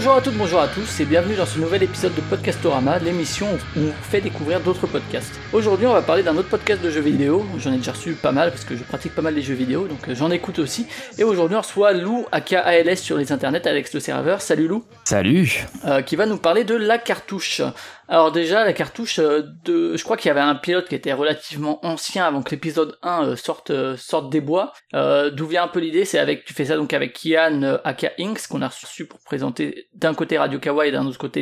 Bonjour à toutes, bonjour à tous et bienvenue dans ce nouvel épisode de Podcastorama, l'émission où on fait découvrir d'autres podcasts. Aujourd'hui on va parler d'un autre podcast de jeux vidéo, j'en ai déjà reçu pas mal parce que je pratique pas mal les jeux vidéo donc euh, j'en écoute aussi. Et aujourd'hui on reçoit Lou aka ALS sur les internets, Alex le serveur, salut Lou, Salut euh, qui va nous parler de la cartouche. Alors déjà la cartouche euh, de, je crois qu'il y avait un pilote qui était relativement ancien avant que l'épisode 1 euh, sorte euh, sorte des bois. D'où vient un peu l'idée, c'est avec tu fais ça donc avec Kian aka Inks qu'on a reçu pour présenter d'un côté Radio Kawa et d'un autre côté.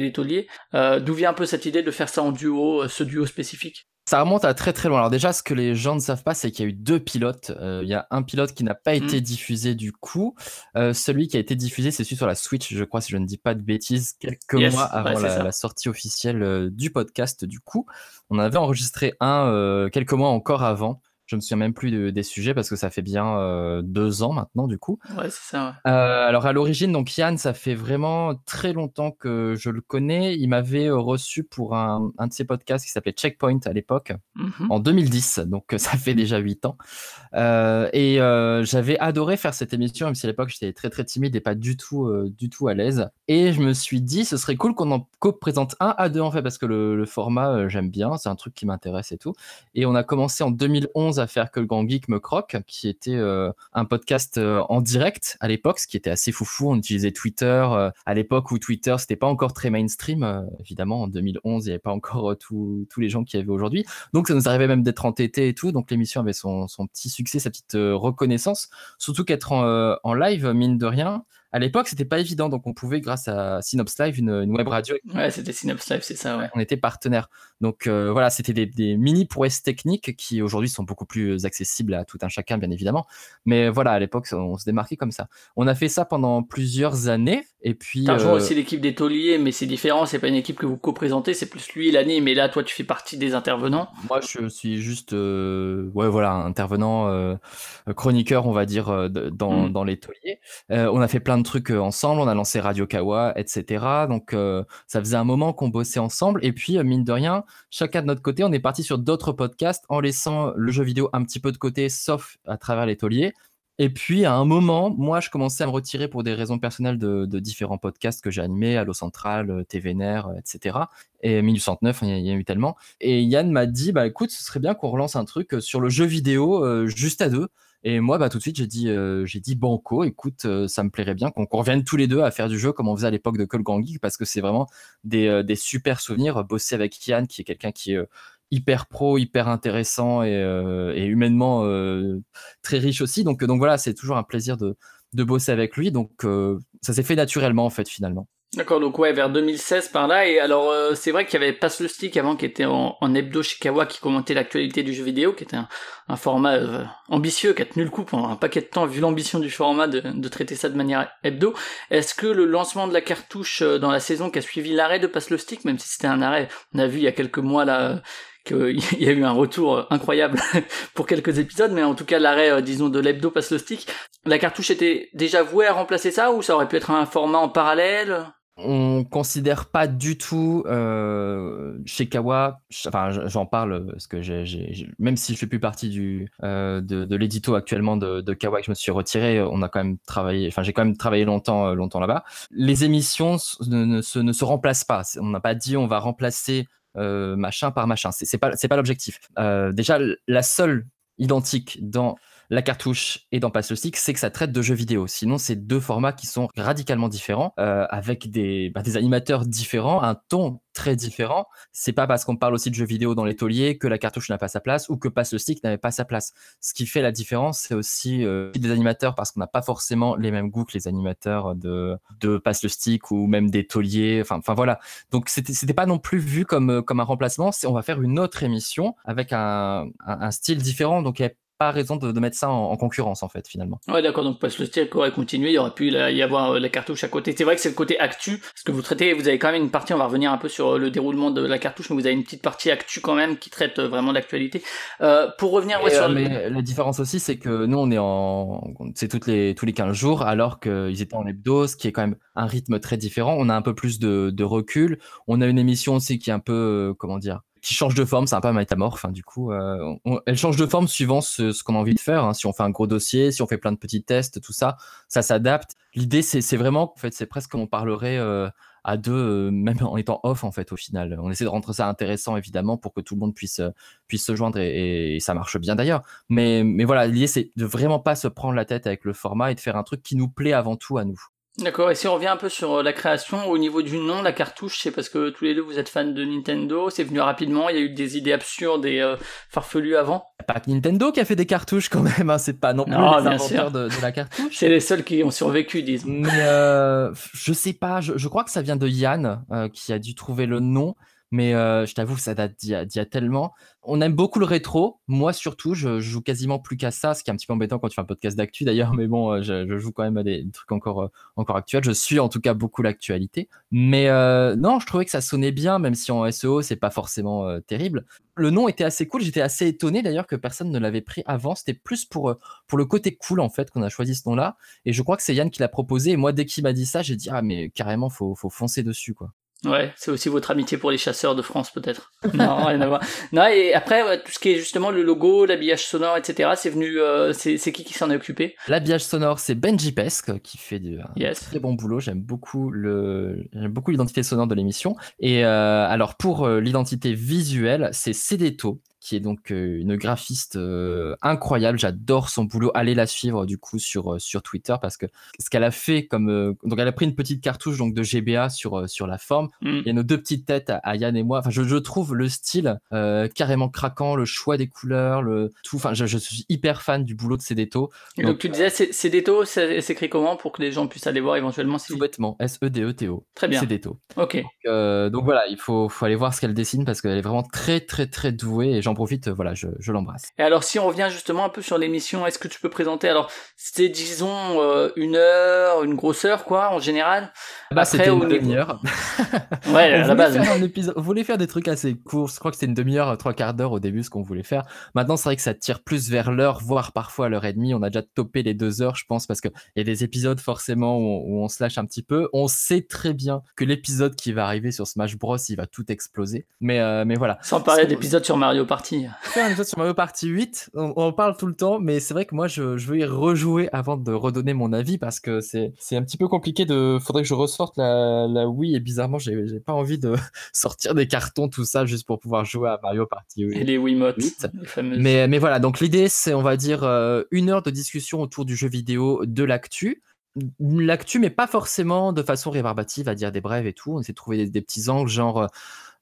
Euh, D'où vient un peu cette idée de faire ça en duo, ce duo spécifique? Ça remonte à très très loin. Alors déjà, ce que les gens ne savent pas, c'est qu'il y a eu deux pilotes. Euh, Il y a un pilote qui n'a pas Mhm. été diffusé du coup. Euh, celui qui a été diffusé, c'est celui sur la Switch, je crois, si je ne dis pas de bêtises, quelques Yes, mois avant la, sortie officielle euh, du podcast du coup. On avait enregistré un quelques mois encore avant. Je me souviens même plus de- des sujets parce que ça fait bien euh, deux ans maintenant du coup. Ouais, c'est ça. Ouais. Euh, alors à l'origine, donc Yann, ça fait vraiment très longtemps que je le connais. Il m'avait euh, reçu pour un, un de ses podcasts qui s'appelait Checkpoint à l'époque, Mhm. en 2010, donc ça fait déjà huit ans. Euh, et j'avais adoré faire cette émission, même si à l'époque j'étais très très timide et pas du tout du tout à l'aise. Et je me suis dit, ce serait cool qu'on en co-présente un à deux en fait, parce que le, le format j'aime bien, c'est un truc qui m'intéresse et tout. Et on a commencé en 2011 à faire que le Grand Geek me croque, qui était euh, un podcast euh, en direct à l'époque, ce qui était assez foufou. On utilisait Twitter euh, à l'époque où Twitter c'était pas encore très mainstream. évidemment, en 2011, il n'y avait pas encore tous les gens qu'il y avait aujourd'hui. Donc ça nous arrivait même d'être en TT et tout. Donc l'émission avait son, petit succès, sa petite reconnaissance. Surtout qu'être en live, mine de rien. À l'époque, c'était pas évident, donc on pouvait, grâce à Synops Live, une, une web radio, Ouais, c'était Synops Live, c'est ça. Ouais. on était partenaire. Donc euh, voilà, c'était des, des mini prouesses techniques qui aujourd'hui sont beaucoup plus accessibles à tout un chacun, bien évidemment. Mais voilà, à l'époque, on se démarquait comme ça. On a fait ça pendant plusieurs années, et puis. T'as euh, aussi l'équipe des tauliers, mais c'est différent, c'est pas une équipe que vous co-présentez, c'est plus lui l'anime, et là toi tu fais partie des intervenants. Moi, je suis juste, euh, ouais, voilà, intervenant, euh, chroniqueur, on va dire, euh, dans, Mm. dans les tauliers. On a fait plein de trucs euh, ensemble. On a lancé Radio Kawa, etc. Donc, euh, ça faisait un moment qu'on bossait ensemble. Et puis, euh, mine de rien, chacun de notre côté, on est parti sur d'autres podcasts en laissant le jeu vidéo un petit peu de côté, sauf à travers les tauliers. Et puis, à un moment, moi, je commençais à me retirer pour des raisons personnelles de, différents podcasts que j'ai animés, Allo Central, TVNR, etc. Et 1809, il y, y a eu tellement. Et Yann m'a dit, bah écoute, ce serait bien qu'on relance un truc sur le jeu vidéo juste à deux. Et moi, bah tout de suite, j'ai dit, euh, j'ai dit banco. Écoute, euh, ça me plairait bien qu'on revienne tous les deux à faire du jeu comme on faisait à l'époque de Call Gang Geek, parce que c'est vraiment des, euh, super souvenirs. Bosser avec Yann, qui est quelqu'un qui est hyper pro, hyper intéressant et, humainement très riche aussi. Donc, donc voilà, c'est toujours un plaisir de, bosser avec lui. Donc ça s'est fait naturellement en fait finalement. D'accord, donc ouais, vers 2016 par là, et alors euh, c'est vrai qu'il y avait Passe le Stick avant qui était en, en hebdo chez Kawa qui commentait l'actualité du jeu vidéo, qui était un, format euh, ambitieux, qui a tenu le coup pendant un paquet de temps vu l'ambition du format de, traiter ça de manière hebdo. Est-ce que le lancement de la cartouche euh, dans la saison qui a suivi l'arrêt de Passe le Stick, même si c'était un arrêt, on a vu il y a quelques mois là... euh, qu'il y a eu un retour incroyable pour quelques épisodes, mais en tout cas l'arrêt, disons, de l'hebdo passe le stick. La cartouche était déjà vouée à remplacer ça ou ça aurait pu être un format en parallèle? On considère pas du tout euh, chez Kawa, enfin j'en parle parce que même si je fais plus partie du euh, de, l'édito actuellement de, de Kawa que je me suis retiré, on a quand même travaillé, enfin j'ai quand même travaillé longtemps euh, longtemps là-bas. Les émissions ne, se, ne se remplacent pas. On n'a pas dit on va remplacer machin par machin. C'est, pas pas l'objectif. Déjà la seule identique dans la cartouche et dans Pass le Stick, c'est que ça traite de jeux vidéo. Sinon, c'est deux formats qui sont radicalement différents, euh, avec des, bah, des animateurs différents, un ton très différent. C'est pas parce qu'on parle aussi de jeux vidéo dans les que la cartouche n'a pas sa place ou que Pass le Stick n'avait pas sa place. Ce qui fait la différence, c'est aussi euh, des animateurs parce qu'on n'a pas forcément les mêmes goûts que les animateurs de, de Pass le Stick ou même des tauliers. Enfin, enfin voilà. Donc c'était pas non plus vu comme, comme un remplacement. On va faire une autre émission avec un, un, un style différent. Donc il y a pas raison de, de mettre ça en, en, concurrence en fait finalement. Ouais d'accord donc parce que le style aurait continué, il y aurait pu y avoir euh, la cartouche à côté. C'est vrai que c'est le côté actu, parce que vous traitez, vous avez quand même une partie, on va revenir un peu sur euh, le déroulement de la cartouche, mais vous avez une petite partie actu quand même qui traite vraiment d'actualité. Euh, pour revenir ouais, sur mais la différence aussi c'est que nous on est en c'est toutes les tous les 15 jours alors qu'ils étaient en hebdo, ce qui est quand même un rythme très différent. On a un peu plus de, de recul. On a une émission aussi qui est un peu comment dire qui change de forme, c'est un peu métamorphe. Hein, du coup, euh, elle change de forme suivant ce, qu'on a envie de faire. Hein. Si on fait un gros dossier, si on fait plein de petits tests, tout ça, ça s'adapte. L'idée, c'est vraiment, en fait, c'est presque comme on parlerait euh, à deux, euh, même en étant off, en fait, au final. On essaie de rendre ça intéressant, évidemment, pour que tout le monde puisse se joindre et, et ça marche bien d'ailleurs. Mais mais voilà, l'idée, c'est de vraiment pas se prendre la tête avec le format et de faire un truc qui nous plaît avant tout à nous. D'accord, et si on revient un peu sur euh, la création, au niveau du nom, la cartouche, c'est parce que tous les deux vous êtes fans de Nintendo, c'est venu rapidement, il y a eu des idées absurdes et euh, farfelues avant? Pas que Nintendo qui a fait des cartouches quand même, hein, c'est pas non plus non, les inventeurs de, de, la cartouche. c'est les seuls qui ont survécu, disons. Mais euh, je sais pas, je, je, crois que ça vient de Yann, euh, qui a dû trouver le nom. Mais euh, je t'avoue, ça date d'il y, a tellement. On aime beaucoup le rétro. Moi, surtout, je, joue quasiment plus qu'à ça, ce qui est un petit peu embêtant quand tu fais un podcast d'actu d'ailleurs. Mais bon, euh, je, joue quand même à des trucs encore, euh, encore actuels. Je suis en tout cas beaucoup l'actualité. Mais non, je trouvais que ça sonnait bien, même si en SEO, c'est pas forcément terrible. Le nom était assez cool. J'étais assez étonné d'ailleurs que personne ne l'avait pris avant. C'était plus pour, pour le côté cool en fait qu'on a choisi ce nom-là. Et je crois que c'est Yann qui l'a proposé. Et moi, dès qu'il m'a dit ça, j'ai dit ah mais carrément, faut, faut foncer dessus quoi. Ouais, c'est aussi votre amitié pour les chasseurs de France, peut-être. non, rien à voir. Non, et après, ouais, tout ce qui est justement le logo, l'habillage sonore, etc., c'est venu, euh, c'est qui qui s'en est occupé? L'habillage sonore, c'est Benji Pesque qui fait du yes. très bon boulot. J'aime beaucoup le, j'aime beaucoup l'identité sonore de l'émission. Et euh, alors pour euh, l'identité visuelle, c'est Cédéto qui est donc euh, une graphiste euh, incroyable. J'adore son boulot. Allez la suivre du coup sur euh, sur Twitter parce que ce qu'elle a fait comme donc elle a pris une petite cartouche donc de GBA sur sur la forme. Mm. Il y a nos deux petites têtes à, Yann et moi. Enfin, je, je trouve le style carrément craquant, le choix des couleurs, le tout. Enfin, je, je suis hyper fan du boulot de Cédéto. Donc, donc tu disais Cédéto, s'écrit comment pour que les gens puissent aller voir éventuellement si... Tout bêtement, S E D E T O. Très bien. Cédéto. Ok. Donc, donc, voilà, il faut faut aller voir ce qu'elle dessine parce qu'elle est vraiment très très très douée et j'en profite. Voilà, je, je l'embrasse. Et alors, si on revient justement un peu sur l'émission, est-ce que tu peux présenter Alors, c'était disons euh, une heure, une grosse heure, quoi, en général. Bah, c'était une demi-heure. ouais, à la base. Un épisode... On voulait faire des trucs assez courts. Je crois que c'était une demi-heure, trois quarts d'heure au début, ce qu'on voulait faire. Maintenant, c'est vrai que ça tire plus vers l'heure, voire parfois l'heure et demie. On a déjà topé les deux heures, je pense, parce qu'il y a des épisodes forcément où on, où on se lâche un petit peu. On sait très bien que l'épisode qui va arriver sur Smash Bros, il va tout exploser. Mais, euh, mais voilà. Sans parler d'épisode sur Mario Party. Faire un épisode sur Mario Party 8, on, on en parle tout le temps, mais c'est vrai que moi, je, je veux y rejouer avant de redonner mon avis parce que c'est un petit peu compliqué de. Faudrait que je ressorte la, la Wii et bizarrement, j'ai pas envie de sortir des cartons, tout ça, juste pour pouvoir jouer à Mario Party 8. Et les Wiimotes. Mais, mais voilà, donc l'idée, c'est, on va dire, euh, une heure de discussion autour du jeu vidéo, de l'actu l'actu, mais pas forcément de façon rébarbative à dire des brèves et tout. On essaie de trouver des, des petits angles, genre,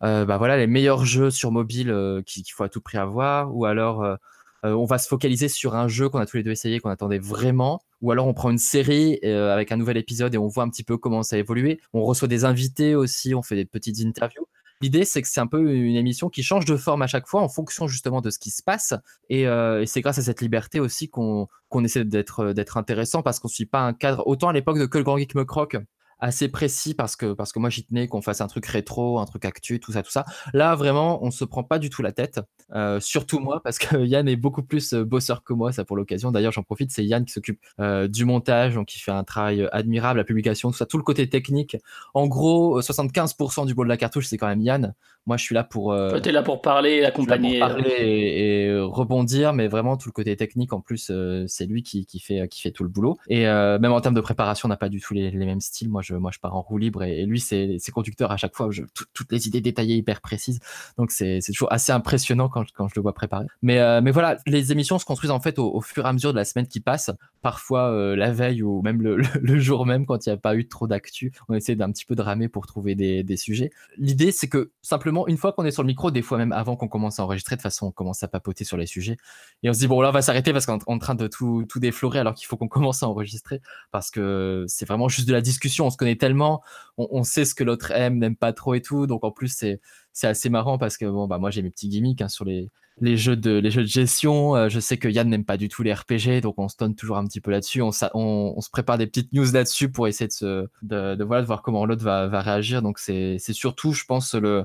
euh, bah voilà, les meilleurs jeux sur mobile euh, qu'il faut à tout prix avoir, ou alors euh, on va se focaliser sur un jeu qu'on a tous les deux essayé, qu'on attendait vraiment, ou alors on prend une série euh, avec un nouvel épisode et on voit un petit peu comment ça a évolué. On reçoit des invités aussi, on fait des petites interviews. L'idée, c'est que c'est un peu une émission qui change de forme à chaque fois en fonction justement de ce qui se passe. Et, euh, c'est grâce à cette liberté aussi qu'on essaie d'être d'être intéressant parce qu'on ne suit pas un cadre. Autant à l'époque de Que le Grand Geek me croque, assez précis parce que parce que moi j'y tenais qu'on fasse un truc rétro, un truc actu, tout ça, tout ça. Là vraiment, on se prend pas du tout la tête. Euh, surtout moi parce que Yann est beaucoup plus bosseur que moi, ça pour l'occasion. D'ailleurs, j'en profite, c'est Yann qui s'occupe euh, du montage, donc qui fait un travail admirable, la publication, tout ça, tout le côté technique. En gros, 75% du boulot de la cartouche, c'est quand même Yann. Moi, je suis là pour. Euh, tu es là pour parler, accompagner, pour parler et, et, rebondir, mais vraiment tout le côté technique. En plus, c'est lui qui, qui fait qui fait tout le boulot. Et même en termes de préparation, on n'a pas du tout les, les mêmes styles. Moi, je, moi, je pars en roue libre et, et lui, c'est conducteurs à chaque fois. Je, tout, toutes les idées détaillées, hyper précises. Donc, c'est toujours assez impressionnant quand, quand je le vois préparer. Mais, euh, mais voilà, les émissions se construisent en fait au, au, fur et à mesure de la semaine qui passe. Parfois euh, la veille ou même le, le, le jour même quand il n'y a pas eu trop d'actu. On essaie d'un petit peu de ramer pour trouver des, des sujets. L'idée, c'est que simplement, une fois qu'on est sur le micro, des fois même avant qu'on commence à enregistrer, de façon, on commence à papoter sur les sujets. Et on se dit, bon, là, on va s'arrêter parce qu'on est en train de tout, tout déflorer alors qu'il faut qu'on commence à enregistrer parce que c'est vraiment juste de la discussion. On se connaît tellement, on, sait ce que l'autre aime, n'aime pas trop et tout. Donc en plus, c'est c'est assez marrant parce que bon, bah, moi j'ai mes petits gimmicks hein, sur les les jeux de les jeux de gestion. je sais que Yann n'aime pas du tout les RPG, donc on se donne toujours un petit peu là-dessus. On, on, se prépare des petites news là-dessus pour essayer de, se, de, voilà, de voir comment l'autre va, va réagir. Donc c'est surtout, je pense, le,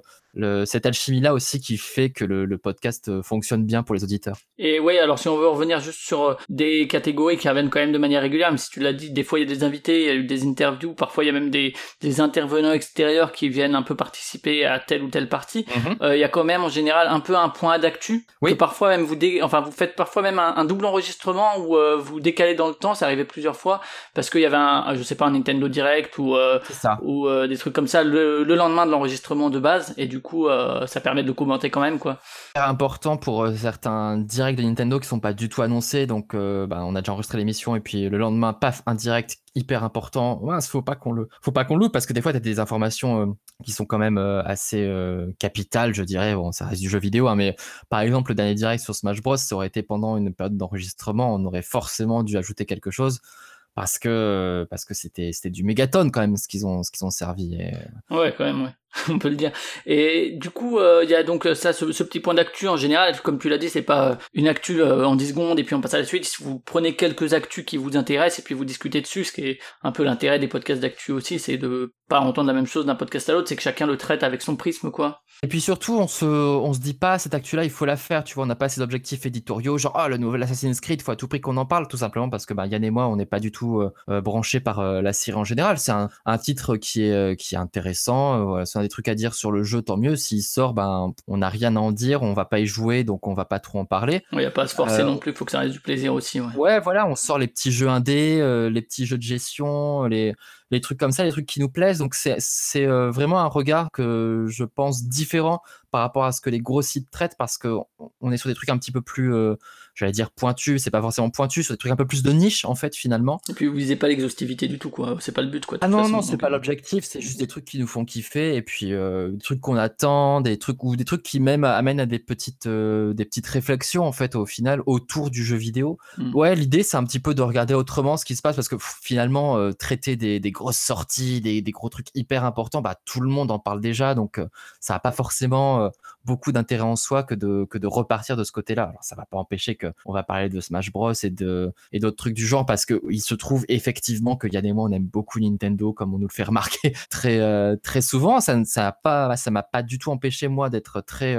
cette alchimie-là aussi qui fait que le, podcast euh, fonctionne bien pour les auditeurs. Et oui, alors si on veut revenir juste sur euh, des catégories qui reviennent quand même de manière régulière, mais si tu l'as dit, des fois il y a des invités, il y a eu des interviews, parfois il y a même des, des intervenants extérieurs qui viennent un peu participer à telle ou telle partie. Mhm. Euh, il y a quand même en général un peu un point d'actu, oui. que parfois même vous, dé... enfin, vous faites parfois même un, double enregistrement où vous décalez dans le temps, ça arrivait plusieurs fois, parce qu'il y avait un, je sais pas, un Nintendo Direct ou, ou des trucs comme ça le, le lendemain de l'enregistrement de base, et du du coup, euh, ça permet de commenter quand même, quoi. Important pour euh, certains directs de Nintendo qui sont pas du tout annoncés, donc euh, bah, on a déjà enregistré l'émission et puis le lendemain, paf, un direct hyper important. Ouais, faut pas qu'on le, faut pas qu'on loupe parce que des fois, tu as des informations qui sont quand même assez capitales, je dirais. Bon, ça reste du jeu vidéo, hein, mais par exemple, le dernier direct sur Smash Bros, ça aurait été pendant une période d'enregistrement, on aurait forcément dû ajouter quelque chose parce que parce que c'était c'était du mégaton quand même ce qu'ils ont ce qu'ils ont servi. Ouais, quand même, ouais. on peut le dire. Et du coup, euh, il y a donc euh, ça, ce, petit point d'actu en général. Comme tu l'as dit, c'est pas euh, une actu en 10 secondes et puis on passe à la suite. Si vous prenez quelques actus qui vous intéressent et puis vous discutez dessus, ce qui est un peu l'intérêt des podcasts d'actu aussi, c'est de pas entendre la même chose d'un podcast à l'autre, c'est que chacun le traite avec son prisme, quoi. Et puis surtout, on se, on se dit pas, cette actu-là, il faut la faire, tu vois, on n'a pas ces objectifs éditoriaux, genre, oh, le nouvel Assassin's Creed, il faut à tout prix qu'on en parle, tout simplement parce que bah, Yann et moi, on n'est pas du tout branchés par la série en général. C'est un, titre qui est, qui est intéressant, des trucs à dire sur le jeu, tant mieux. S'il sort, ben, on n'a rien à en dire, on va pas y jouer, donc on va pas trop en parler. Il n'y a pas à se forcer euh, non plus, il faut que ça reste du plaisir aussi. Ouais. ouais, voilà, on sort les petits jeux indés, euh, les petits jeux de gestion, les, les trucs comme ça, les trucs qui nous plaisent. Donc c'est euh, vraiment un regard que je pense différent par rapport à ce que les gros sites traitent parce qu'on est sur des trucs un petit peu plus, euh, j'allais dire pointus, c'est pas forcément pointu, sur des trucs un peu plus de niche en fait finalement. Et puis vous visez pas l'exhaustivité du tout quoi, c'est pas le but quoi. Ah non non, c'est pas l'objectif, c'est juste des trucs qui nous font kiffer et puis euh, des trucs qu'on attend, des trucs ou des trucs qui même amènent à des petites des petites réflexions en fait au final autour du jeu vidéo. Hmm. Ouais, l'idée c'est un petit peu de regarder autrement ce qui se passe parce que finalement traiter des, des grosses sorties, des, gros trucs hyper importants, bah, tout le monde en parle déjà, donc euh, ça n'a pas forcément euh, beaucoup d'intérêt en soi que de, que de repartir de ce côté-là. Alors ça va pas empêcher qu'on va parler de Smash Bros et de et d'autres trucs du genre parce qu'il se trouve effectivement que Yann et moi on aime beaucoup Nintendo comme on nous le fait remarquer très euh, très souvent. Ça ça a m'a pas du tout empêché moi d'être très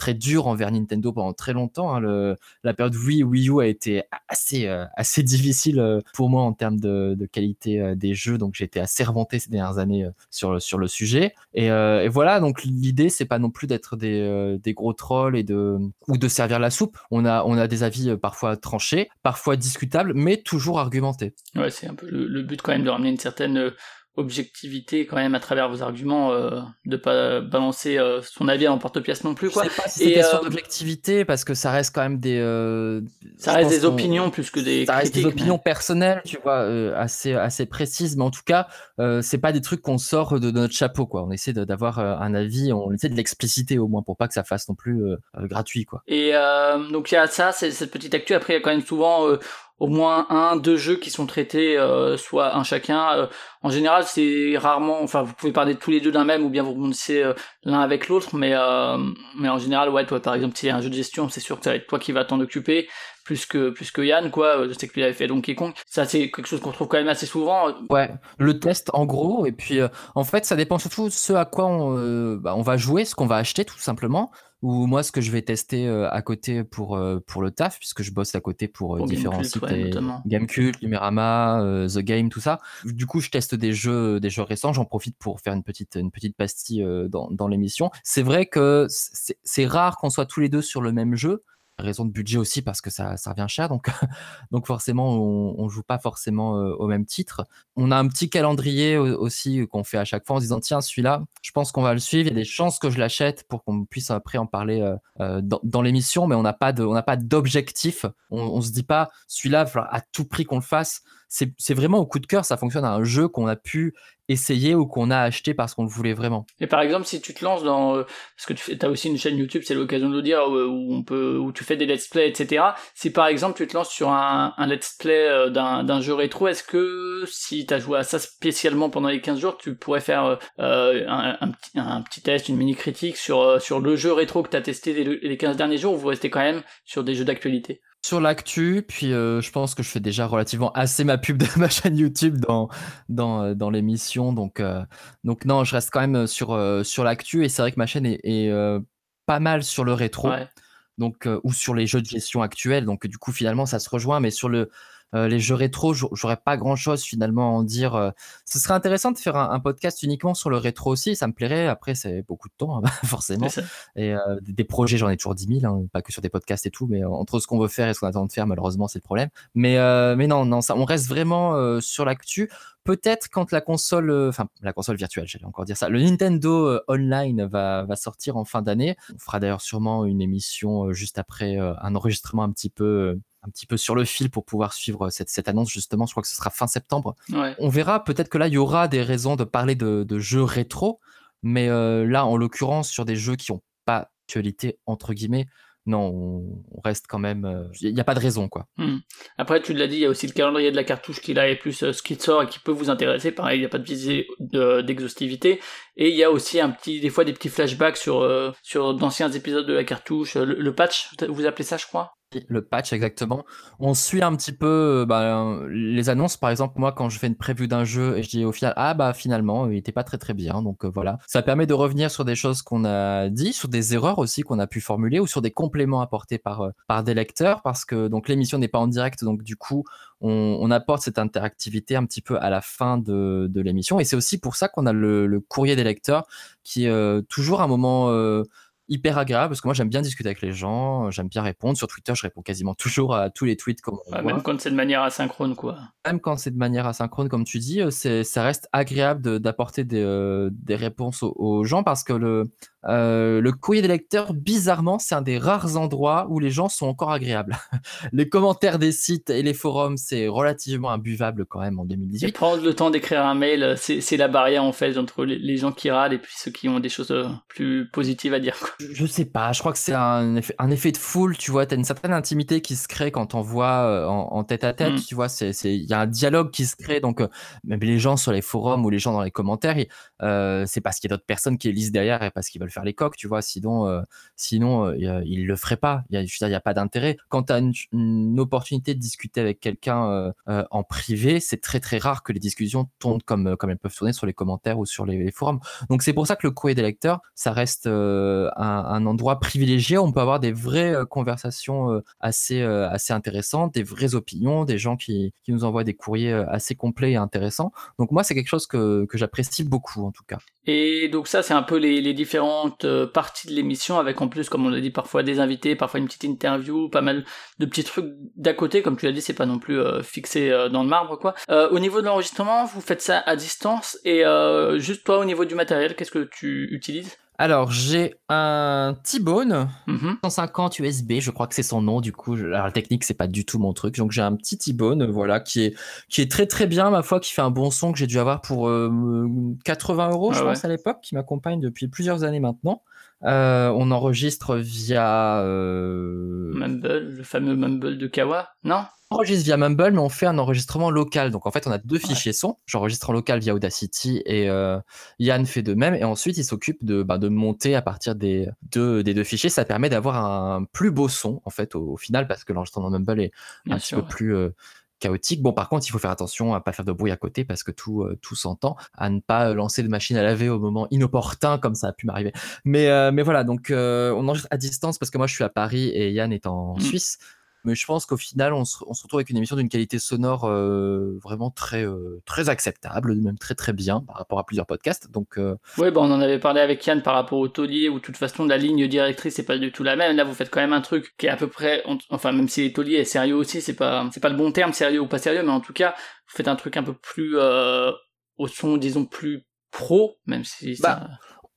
très dur envers Nintendo pendant très longtemps. Hein. Le, la période Wii, Wii U a été assez, euh, assez difficile euh, pour moi en termes de, qualité euh, des jeux, donc j'ai été assez remonté ces dernières années sur, sur le sujet. Et, et voilà, donc l'idée, c'est pas non plus d'être des, des, gros trolls et de, ou de servir la soupe. On a, on a des avis parfois tranchés, parfois discutables, mais toujours argumentés. Ouais, c'est un peu le, but quand même de ramener une certaine objectivité quand même à travers vos arguments euh, de pas balancer euh, son avis en porte-pièce non plus quoi. Je sais pas si c'est question euh, d'objectivité parce que ça reste quand même des euh, ça reste des opinions plus que des ça reste des opinions personnelles tu vois assez assez précises mais en tout cas c'est pas des trucs qu'on sort de, notre chapeau quoi. On essaie d'avoir un avis, on essaie de l'expliciter au moins pour pas que ça fasse non plus gratuit quoi. Et donc il y a ça c'est cette petite actu après il y a quand même souvent au moins un, deux jeux qui sont traités, euh, soit un chacun. Euh, en général, c'est rarement, enfin, vous pouvez parler tous les deux d'un même, ou bien vous rebondissez euh, l'un avec l'autre, mais mais en général, ouais, toi, par exemple, si y a un jeu de gestion, c'est sûr que ça va être toi qui va t'en occuper plus que plus que Yann quoi. Je sais que lui avait fait Donkey Kong. Ça c'est quelque chose qu'on trouve quand même assez souvent. Ouais le test en gros et puis en fait ça dépend surtout de ce à quoi on, bah, on va jouer ce qu'on va acheter tout simplement ou moi ce que je vais tester à côté pour pour le taf puisque je bosse à côté pour, différents sites ouais, Gamecult, Numerama, The Game tout ça. Du coup je teste des jeux des jeux récents. J'en profite pour faire une petite une petite pastille dans, dans l'émission. C'est vrai que c'est rare qu'on soit tous les deux sur le même jeu raison de budget aussi parce que ça, ça revient cher. Donc donc forcément on, on joue pas forcément au même titre. On a un petit calendrier aussi qu'on fait à chaque fois en se disant tiens celui-là je pense qu'on va le suivre. Il y a des chances que je l'achète pour qu'on puisse après en parler dans, dans l'émission mais on n'a pas d'objectif. On, on se dit pas celui-là à tout prix qu'on le fasse c'est vraiment au coup de cœur, ça fonctionne à un jeu qu'on a pu essayer ou qu'on a acheté parce qu'on le voulait vraiment. Et par exemple, si tu te lances dans, euh, parce que tu as aussi une chaîne YouTube, c'est l'occasion de le dire, où on peut, où tu fais des let's play, etc. Si par exemple tu te lances sur un, un let's play euh, d'un jeu rétro, est-ce que si tu as joué à ça spécialement pendant les 15 jours, tu pourrais faire euh, un, un, petit, un, petit, test, une mini critique sur sur le jeu rétro que tu as testé les, les 15 derniers jours, ou vous restez quand même sur des jeux d'actualité? Sur l'actu, puis euh, je pense que je fais déjà relativement assez ma pub de ma chaîne YouTube dans, dans, euh, dans l'émission. Donc, euh, donc non, je reste quand même sur, sur l'actu et c'est vrai que ma chaîne est, pas mal sur le rétro. Donc, ou sur les jeux de gestion actuels. Donc du coup, finalement, ça se rejoint. Mais sur le, euh, les jeux rétro, j'aurais pas grand chose finalement à en dire. Euh. Ce serait intéressant de faire un, podcast uniquement sur le rétro aussi, ça me plairait. Après, c'est beaucoup de temps, hein, forcément. Et euh, des projets, j'en ai toujours 10 000, hein, pas que sur des podcasts et tout, mais entre ce qu'on veut faire et ce qu'on attend de faire, malheureusement, c'est le problème. Mais, mais non, non, ça, on reste vraiment sur l'actu. Peut-être quand la console, enfin la console virtuelle, j'allais encore dire ça, le Nintendo Online va, va sortir en fin d'année. On fera d'ailleurs sûrement une émission juste après un enregistrement un petit peu un petit peu sur le fil pour pouvoir suivre cette, cette annonce justement. Je crois que ce sera fin septembre. On verra. Peut-être que là, il y aura des raisons de parler de, jeux rétro, mais euh, là, en l'occurrence, sur des jeux qui n'ont pas actualité entre guillemets. Non, on reste quand même. Il euh, n'y a pas de raison, quoi. Hmm. Après, tu l'as dit, il y a aussi le calendrier de la cartouche qui là est plus euh, ce qui sort et qui peut vous intéresser. Pareil, il n'y a pas de visée d'exhaustivité. Et il y a aussi un petit, des fois des petits flashbacks sur sur d'anciens épisodes de la cartouche. le patch, vous appelez ça, je crois? Le patch exactement. On suit un petit peu euh, bah, les annonces. Par exemple, moi, quand je fais une preview d'un jeu et je dis au final, ah bah finalement, il était pas très très bien. Donc euh, voilà, ça permet de revenir sur des choses qu'on a dit, sur des erreurs aussi qu'on a pu formuler ou sur des compléments apportés par euh, par des lecteurs, parce que donc l'émission n'est pas en direct, donc du coup, on, apporte cette interactivité un petit peu à la fin de, de l'émission. Et c'est aussi pour ça qu'on a le, courrier des lecteurs, qui est toujours un moment hyper agréable parce que moi j'aime bien discuter avec les gens, j'aime bien répondre. Sur Twitter, je réponds quasiment toujours à tous les tweets. Comme même quand c'est de manière asynchrone, quoi. Même quand c'est de manière asynchrone, comme tu dis, euh, ça reste agréable d'apporter des, euh, des, réponses aux, gens parce que le, euh, le courrier des lecteurs, bizarrement, c'est un des rares endroits où les gens sont encore agréables. les commentaires des sites et les forums, c'est relativement imbuvable quand même en 2018. Et prendre le temps d'écrire un mail, c'est la barrière en fait entre les, gens qui râlent et puis ceux qui ont des choses euh, plus positives à dire. Je sais pas, je crois que c'est un effet, un effet de foule, tu vois, t'as une certaine intimité qui se crée quand on voit euh, en, tête à tête, mm. tu vois, il y a un dialogue qui se crée, donc même les gens sur les forums ou les gens dans les commentaires, c'est parce qu'il y a d'autres personnes qui lisent derrière et parce qu'ils veulent faire les coques, tu vois. Sinon, euh, sinon euh, il le ferait pas. Il y a, pas d'intérêt. Quand tu as une, opportunité de discuter avec quelqu'un euh, en privé, c'est très très rare que les discussions tournent comme, comme elles peuvent tourner sur les commentaires ou sur les, forums. Donc c'est pour ça que le courrier des lecteurs, ça reste un, endroit privilégié. On peut avoir des vraies conversations assez, assez intéressantes, des vraies opinions, des gens qui, qui nous envoient des courriers assez complets et intéressants. Donc moi, c'est quelque chose que, que j'apprécie beaucoup en tout cas. Et donc ça, c'est un peu les, les euh, parties de l'émission, avec en plus, comme on l'a dit, parfois des invités, parfois une petite interview, pas mal de petits trucs d'à côté, comme tu l'as dit, c'est pas non plus euh, fixé euh, dans le marbre, quoi. au niveau de l'enregistrement, vous faites ça à distance, et juste toi, au niveau du matériel, qu'est-ce que tu utilises? Alors, j'ai un T-Bone 150 USB, je crois que c'est son nom, du coup. Alors, la technique, c'est pas du tout mon truc. Donc, j'ai un petit T-Bone, voilà, qui est, qui est très très bien, ma foi, qui fait un bon son que j'ai dû avoir pour 80 euh, euros, je ah pense, à l'époque, qui m'accompagne depuis plusieurs années maintenant. Euh, on enregistre via. Euh... Mumble, le fameux Mumble de Kawa, non? Enregistre via Mumble, mais on fait un enregistrement local. Donc en fait, on a deux fichiers son. J'enregistre en local via Audacity et euh, Yann fait de même. Et ensuite, il s'occupe de, bah, de monter à partir des deux, des deux fichiers. Ça permet d'avoir un plus beau son en fait au, final parce que l'enregistrement Mumble est un petit peu plus euh, chaotique. Bon, par contre, il faut faire attention à pas faire de bruit à côté parce que tout, euh, tout s'entend, à ne pas lancer de machine à laver au moment inopportun comme ça a pu m'arriver. Mais, mais voilà, donc on enregistre à distance parce que moi je suis à Paris et Yann est en mmh. Suisse. Mais je pense qu'au final, on se, retrouve avec une émission d'une qualité sonore euh, vraiment très, euh, très acceptable, même très très bien par rapport à plusieurs podcasts. Donc, euh... Oui, bah, on en avait parlé avec Yann par rapport au taulier, où de toute façon la ligne directrice c'est pas du tout la même. Là, vous faites quand même un truc qui est à peu près, enfin même si les tauliers est sérieux aussi, c'est pas, c'est pas le bon terme, sérieux ou pas sérieux, mais en tout cas, vous faites un truc un peu plus euh, au son, disons plus pro, même si bah,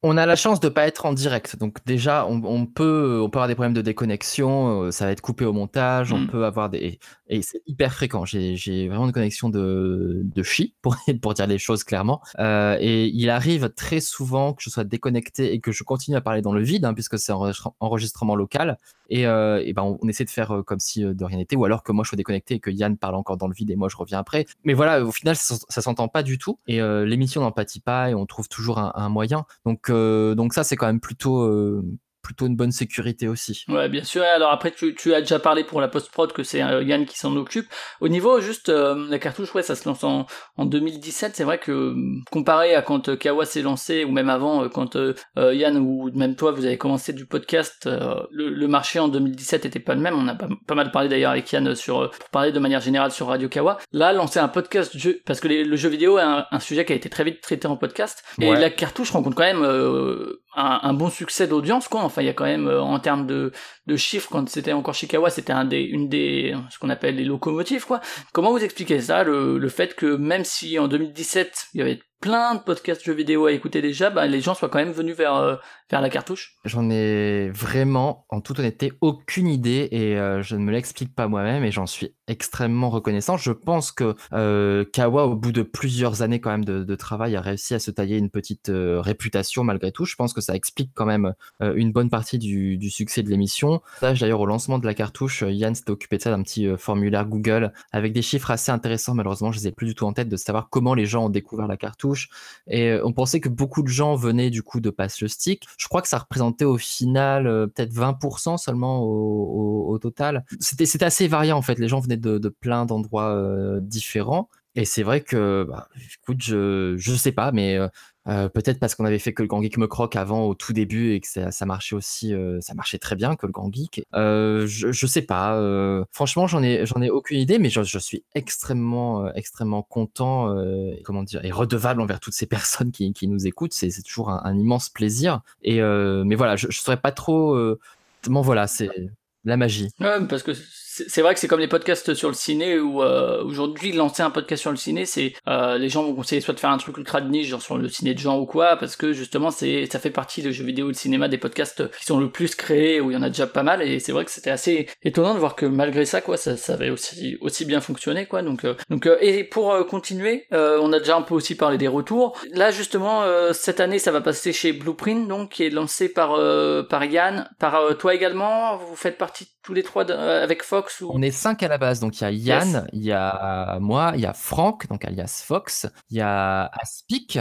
on a la chance de pas être en direct, donc déjà on, peut on peut avoir des problèmes de déconnexion, euh, ça va être coupé au montage, on Mm. peut avoir des et c'est hyper fréquent. J'ai vraiment une connexion de de chi pour pour dire les choses clairement. Euh, et il arrive très souvent que je sois déconnecté et que je continue à parler dans le vide, hein, puisque c'est enregistre- enregistrement local. Et, euh, et ben on, on essaie de faire comme si de rien n'était, ou alors que moi je sois déconnecté et que Yann parle encore dans le vide et moi je reviens après. Mais voilà, au final ça, ça s'entend pas du tout et euh, l'émission n'en pâtit pas et on trouve toujours un, un moyen. Donc donc ça c'est quand même plutôt euh, plutôt une bonne sécurité aussi. Ouais, bien sûr. Alors après, tu, tu as déjà parlé pour la post-prod que c'est euh, Yann qui s'en occupe. Au niveau juste euh, la cartouche, ouais, ça se lance en, en 2017. C'est vrai que comparé à quand euh, Kawa s'est lancé ou même avant, euh, quand Yann ou même toi vous avez commencé du podcast, euh, le, le marché en 2017 était pas le même. On a pas, pas mal parlé d'ailleurs avec Yann sur euh, pour parler de manière générale sur Radio Kawa. Là, lancer un podcast jeu parce que les- le jeu vidéo est un, un sujet qui a été très vite traité en podcast et Ouais. la cartouche rencontre quand même euh, un, un bon succès d'audience quoi. Enfin, il y a quand même euh, en termes de de chiffres quand c'était encore Chicago, c'était un des une des ce qu'on appelle les locomotives quoi. Comment vous expliquez ça le, le fait que même si en 2017 il y avait plein de podcasts jeux vidéo à écouter déjà, bah, les gens soient quand même venus vers euh, vers la cartouche. J'en ai vraiment, en toute honnêteté, aucune idée et euh, je ne me l'explique pas moi-même et j'en suis extrêmement reconnaissant. Je pense que euh, Kawa, au bout de plusieurs années quand même de, travail, a réussi à se tailler une petite réputation malgré tout. Je pense que ça explique quand même une bonne partie du, du succès de l'émission. D'ailleurs, au lancement de la cartouche, Yann s'était occupé de ça d'un petit formulaire Google avec des chiffres assez intéressants. Malheureusement, je les ai plus du tout en tête de savoir comment les gens ont découvert la cartouche. Et euh, on pensait que beaucoup de gens venaient du coup de Pass le Stick. Je crois que ça représentait au final euh, peut-être 20% seulement au, total. C'était assez variant en fait. Les gens venaient de, plein d'endroits euh, différents. Et c'est vrai que, bah, écoute, je je sais pas, mais euh, peut-être parce qu'on avait fait que le Grand Geek me croque avant au tout début et que ça, ça marchait aussi, euh, ça marchait très bien que le Grand Geek. Euh, je, je sais pas. euh, franchement, j'en ai j'en ai aucune idée, mais je, je suis extrêmement euh, extrêmement content, comment dire, et redevable envers toutes ces personnes qui, qui nous écoutent. C'est toujours un, immense plaisir. Et mais voilà, je, je saurais pas trop. Bon voilà, c'est la magie. Ouais, parce que c'est vrai que c'est comme les podcasts sur le ciné où euh, aujourd'hui lancer un podcast sur le ciné, c'est euh, les gens vont conseiller soit de faire un truc ultra de niche, genre sur le ciné de genre ou quoi, parce que justement c'est ça fait partie des jeux vidéo le cinéma des podcasts qui sont le plus créés où il y en a déjà pas mal et c'est vrai que c'était assez étonnant de voir que malgré ça quoi, ça, ça avait aussi aussi bien fonctionné quoi. Donc euh, donc euh, et pour euh, continuer, euh, on a déjà un peu aussi parlé des retours. Là justement cette année ça va passer chez Blueprint donc qui est lancé par par Yann, par toi également. Vous faites partie tous les trois euh, avec Fox ou On est cinq à la base, donc il y a Yann, il y a moi, il y a Franck, donc alias Fox, il y a Aspic,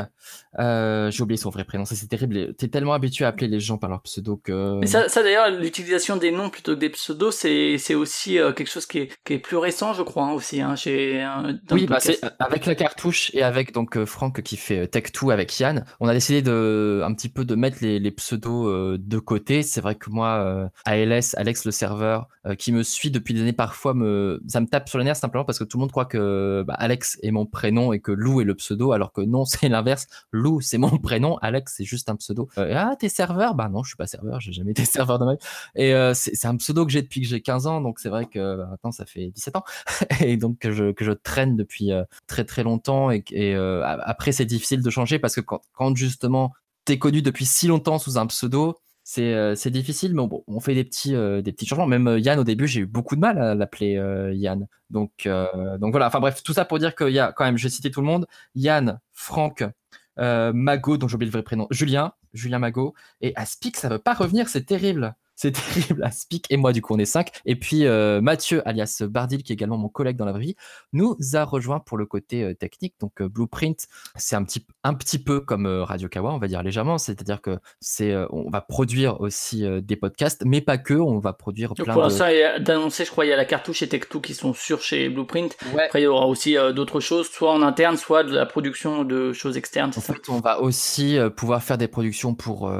euh, j'ai oublié son vrai prénom, ça c'est terrible, t'es tellement habitué à appeler les gens par leur pseudo que... Mais ça, ça d'ailleurs, l'utilisation des noms plutôt que des pseudos, c'est aussi euh, quelque chose qui est, qui est plus récent, je crois, hein, aussi, hein, chez Oui, bah avec la cartouche et avec donc euh, Franck qui fait euh, Tech2 avec Yann, on a décidé de un petit peu de mettre les, les pseudos de côté. C'est vrai que moi, ALS, Alex le serveur, qui me suit depuis des années, parfois me ça me tape sur les nerfs simplement parce que tout le monde croit que bah, Alex est mon prénom et que Lou est le pseudo, alors que non, c'est l'inverse. Lou, c'est mon prénom, Alex, c'est juste un pseudo. Euh, ah, t'es serveur? Bah non, je suis pas serveur, j'ai jamais été serveur de ma vie. Et euh, c'est un pseudo que j'ai depuis que j'ai 15 ans, donc c'est vrai que bah, maintenant ça fait 17 ans. Et donc que je, que je traîne depuis euh, très très longtemps et, euh, après c'est difficile de changer parce que quand, quand justement t'es connu depuis si longtemps sous un pseudo c'est euh, difficile. Mais bon on fait des petits euh, des petits changements. Même euh, Yann au début j'ai eu beaucoup de mal à l'appeler euh, Yann. Donc euh, donc voilà. Enfin bref tout ça pour dire qu'il y a quand même je vais citer tout le monde. Yann Franck euh, Mago dont j'ai oublié le vrai prénom Julien Julien Mago et Aspic ça veut pas revenir c'est terrible c'est terrible, Aspic et moi du coup on est cinq. Et puis euh, Mathieu alias Bardil qui est également mon collègue dans la vraie vie nous a rejoint pour le côté euh, technique. Donc euh, Blueprint c'est un petit un petit peu comme Radio Kawa on va dire légèrement, c'est-à-dire que c'est on va produire aussi des podcasts mais pas que, on va produire Donc plein pour de d'annoncer, je crois, il y a la cartouche et Tech2 qui sont sûrs chez Blueprint. Ouais. Après, il y aura aussi d'autres choses, soit en interne, soit de la production de choses externes, En ça? fait, on va aussi pouvoir faire des productions pour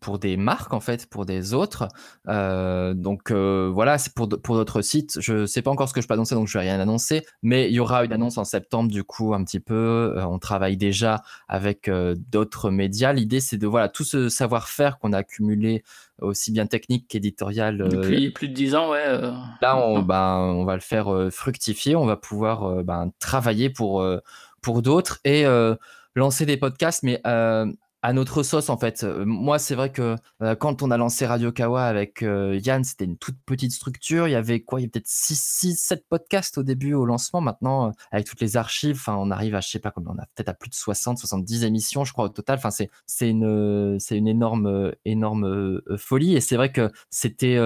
pour des marques en fait, pour des autres. Euh, donc euh, voilà, c'est pour pour d'autres sites. Je sais pas encore ce que je peux annoncer, donc je vais rien annoncer. Mais il y aura une annonce en septembre du coup un petit peu. Euh, on travaille déjà avec d'autres médias. L'idée c'est de voilà tout ce savoir-faire qu'on a accumulé aussi bien technique qu'éditorial. Depuis plus de 10 ans, ouais. Là, on, ben, on va le faire fructifier, on va pouvoir ben, travailler pour, pour d'autres et lancer des podcasts, mais à notre sauce en fait. Euh, moi, c'est vrai que euh, quand on a lancé Radio Kawa avec euh, Yann, c'était une toute petite structure. Il y avait quoi? Il y avait peut-être 6, 6, 7 podcasts au début, au lancement. Maintenant, avec toutes les archives, on arrive à, je sais pas combien, on a peut-être à plus de 60, 70 émissions, je crois, au total. Enfin, c'est, c'est une, c'est une énorme, énorme folie. Et c'est vrai que c'était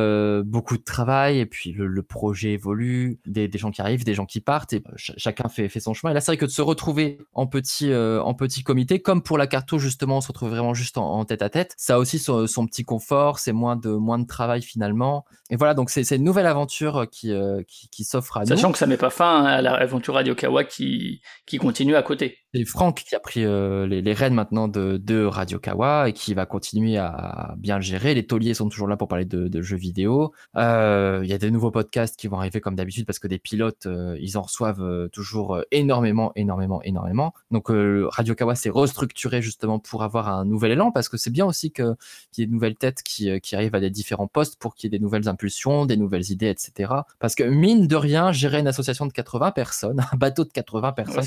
beaucoup de travail. Et puis, le, projet évolue, des, des, gens qui arrivent, des gens qui partent, et chacun fait, fait son chemin. Et là, c'est vrai que de se retrouver en petit, en petit comité, comme pour la cartouche, justement, se retrouve vraiment juste en, tête à tête. Ça a aussi son, petit confort, c'est moins de, moins de travail finalement. Et voilà, donc c'est une nouvelle aventure qui, euh, qui, s'offre à nous. Sachant que ça met pas fin à l'aventure Radio Kawa qui, qui continue à côté. C'est Franck qui a pris euh, les, les, rênes maintenant de, de, Radio Kawa et qui va continuer à bien le gérer. Les tauliers sont toujours là pour parler de, de jeux vidéo. Euh, il y a des nouveaux podcasts qui vont arriver comme d'habitude parce que des pilotes, ils en reçoivent toujours énormément, énormément, énormément. Donc Radio Kawa s'est restructuré justement pour avoir un nouvel élan parce que c'est bien aussi qu'il y ait de nouvelles têtes qui, euh, qui, arrivent à des différents postes pour qu'il y ait des nouvelles impulsions, des nouvelles idées, etc. Parce que mine de rien, gérer une association de 80 personnes, un bateau de 80 personnes,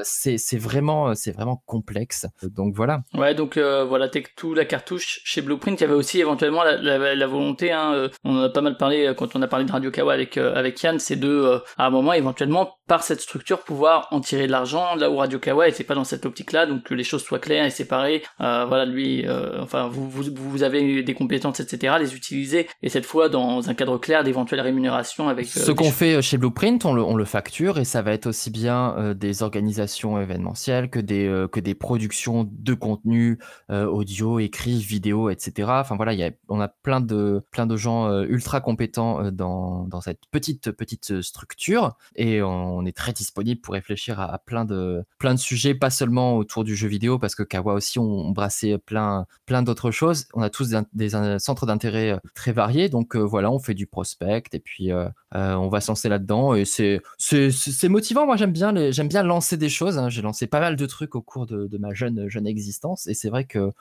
euh, c'est vraiment, c'est vraiment complexe. Donc voilà. Ouais, donc euh, voilà, Tech tout la cartouche chez Blueprint, il y avait aussi éventuellement la, volonté, hein, on en a pas mal parlé quand on a parlé de Radio Kawa avec, avec Yann, c'est de, à un moment éventuellement, par cette structure, pouvoir en tirer de l'argent, là où Radio Kawa était pas dans cette optique-là, donc que les choses soient claires et séparées. Euh, voilà, lui, euh, enfin, vous, vous, vous avez des compétences, etc., les utiliser, et cette fois dans un cadre clair d'éventuelles rémunérations avec... Euh, Ce qu'on fait chez Blueprint, on le, on le facture, et ça va être aussi bien des organisations événementielles que des, que des productions de contenu audio, écrit, vidéo, etc. Enfin voilà, y a, on a plein de, plein de gens ultra compétents dans, dans cette petite, petite structure, et on, est très disponible pour réfléchir à, plein, de, plein de sujets, pas seulement autour du jeu vidéo, parce que Kawa aussi ont, brassé plein, plein d'autres choses. On a tous des, centres d'intérêt euh, très variés, donc euh, voilà, on fait du prospect et puis euh, on va se lancer là-dedans. Et c'est, motivant. Moi, j'aime bien, j'aime bien lancer des choses. Hein. J'ai lancé pas mal de trucs au cours de, de ma jeune, jeune existence, et c'est vrai que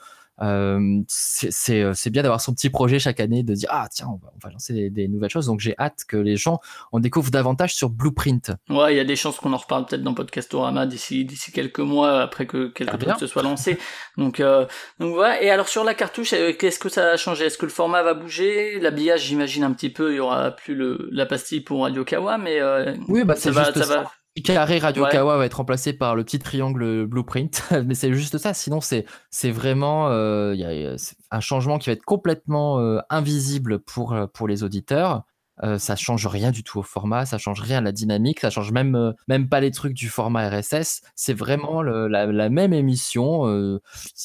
euh, c'est bien d'avoir son petit projet chaque année, de dire ah tiens on va, lancer des, nouvelles choses. Donc j'ai hâte que les gens en découvrent davantage sur Blueprint. Ouais, il y a des chances qu'on en reparle peut-être dans Podcastorama d'ici d'ici quelques mois après que quelque chose se soit lancé. Donc euh, donc voilà. Et alors sur la cartouche, euh, qu'est-ce que ça a changé? Est-ce que le format va bouger? L'habillage, j'imagine un petit peu. Il y aura plus le la pastille pour Radio Kawa, mais oui bah c'est juste ça. Va carré Radio Kawa va être remplacé par le petit triangle blueprint, mais c'est juste ça. Sinon, c'est c'est vraiment euh, y a, un changement qui va être complètement euh, invisible pour euh, pour les auditeurs. Euh, ça change rien du tout au format, ça change rien à la dynamique, ça change même euh, même pas les trucs du format RSS. C'est vraiment le, la, la, même émission.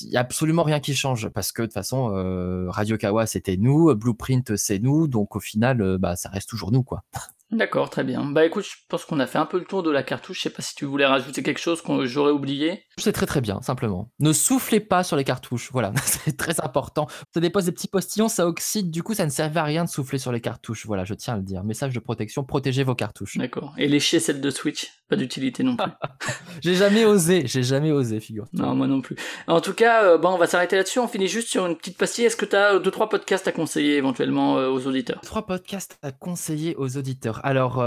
Il y a absolument rien qui change parce que de toute façon, Radio Kawa c'était nous, Blueprint c'est nous, donc au final, bah ça reste toujours nous quoi. D'accord, très bien. Bah écoute, je pense qu'on a fait un peu le tour de la cartouche. Je sais pas si tu voulais rajouter quelque chose que j'aurais oublié. C'est très très bien, simplement. Ne soufflez pas sur les cartouches, voilà, c'est très important. Ça dépose des petits postillons, ça oxyde, du coup ça ne servait à rien de souffler sur les cartouches. Voilà, je tiens à le dire. Message de protection, protégez vos cartouches. D'accord. Et lécher celle de Switch, pas d'utilité non plus. j'ai jamais osé, j'ai jamais osé, figure. Non, moi non plus. En tout cas, euh, bon, on va s'arrêter là-dessus. On finit juste sur une petite pastille. Est-ce que tu as deux trois podcasts à conseiller éventuellement euh, aux auditeurs? Trois podcasts à conseiller aux auditeurs. Alors.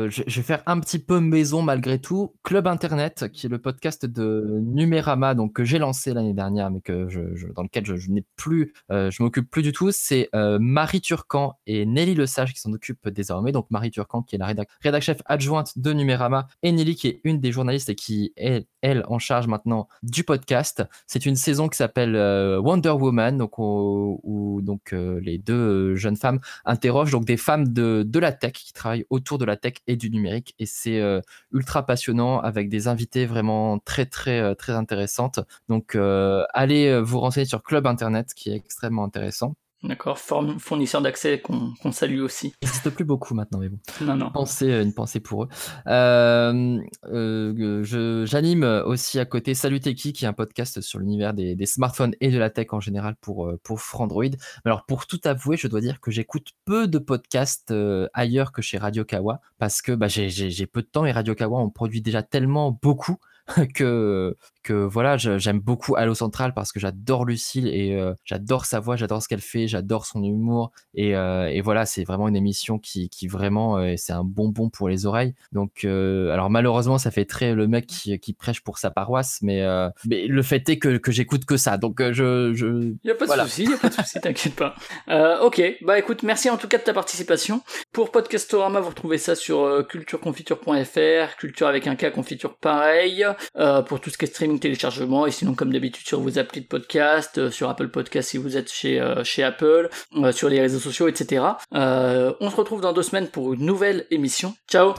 Euh, je, vais faire un petit peu maison malgré tout. Club Internet, qui est le podcast de Numérama, donc que j'ai lancé l'année dernière, mais que dans lequel je, n'ai plus, euh, je m'occupe plus du tout. C'est euh, Marie Turcan et Nelly Le Sage qui s'en occupent désormais. Donc Marie Turcan, qui est la rédac, chef adjointe de Numérama, et Nelly, qui est une des journalistes et qui est elle en charge maintenant du podcast. C'est une saison qui s'appelle Wonder Woman, donc où, donc les deux jeunes femmes interrogent donc des femmes de, de la tech qui travaillent autour de la tech et du numérique. Et c'est euh, ultra passionnant avec des invités vraiment très, très, euh, très intéressantes. Donc, euh, allez vous renseigner sur Club Internet qui est extrêmement intéressant. D'accord, fournisseur d'accès qu'on salue aussi. Il n'existe plus beaucoup maintenant, mais bon. Non, non. Une pensée, une pensée pour eux. Euh, euh, J'anime aussi à côté Salut Techie, qui est un podcast sur l'univers des, des, smartphones et de la tech en général pour, euh, pour Frandroid. Alors, pour tout avouer, je dois dire que j'écoute peu de podcasts euh, ailleurs que chez Radio Kawa, parce que bah, j'ai peu de temps et Radio Kawa, on produit déjà tellement beaucoup que, que voilà, j'aime beaucoup Allo Central parce que j'adore Lucille et j'adore sa voix, j'adore ce qu'elle fait, j'adore son humour et, et voilà, c'est vraiment une émission qui, qui vraiment c'est un bonbon pour les oreilles. Donc alors malheureusement, ça fait très le mec qui, qui prêche pour sa paroisse, mais mais le fait est que, que j'écoute que ça. Donc je je y a pas de souci, y a pas de souci, t'inquiète pas. ok, bah écoute, merci en tout cas de ta participation. Pour Podcastorama, vous retrouvez ça sur cultureconfiture.fr, culture avec un cas confiture pareil, pour tout ce qui est streaming, téléchargement, et sinon comme d'habitude sur vos applis de podcast, sur Apple Podcast si vous êtes chez, chez Apple, sur les réseaux sociaux, etc. on se retrouve dans deux semaines pour une nouvelle émission. Ciao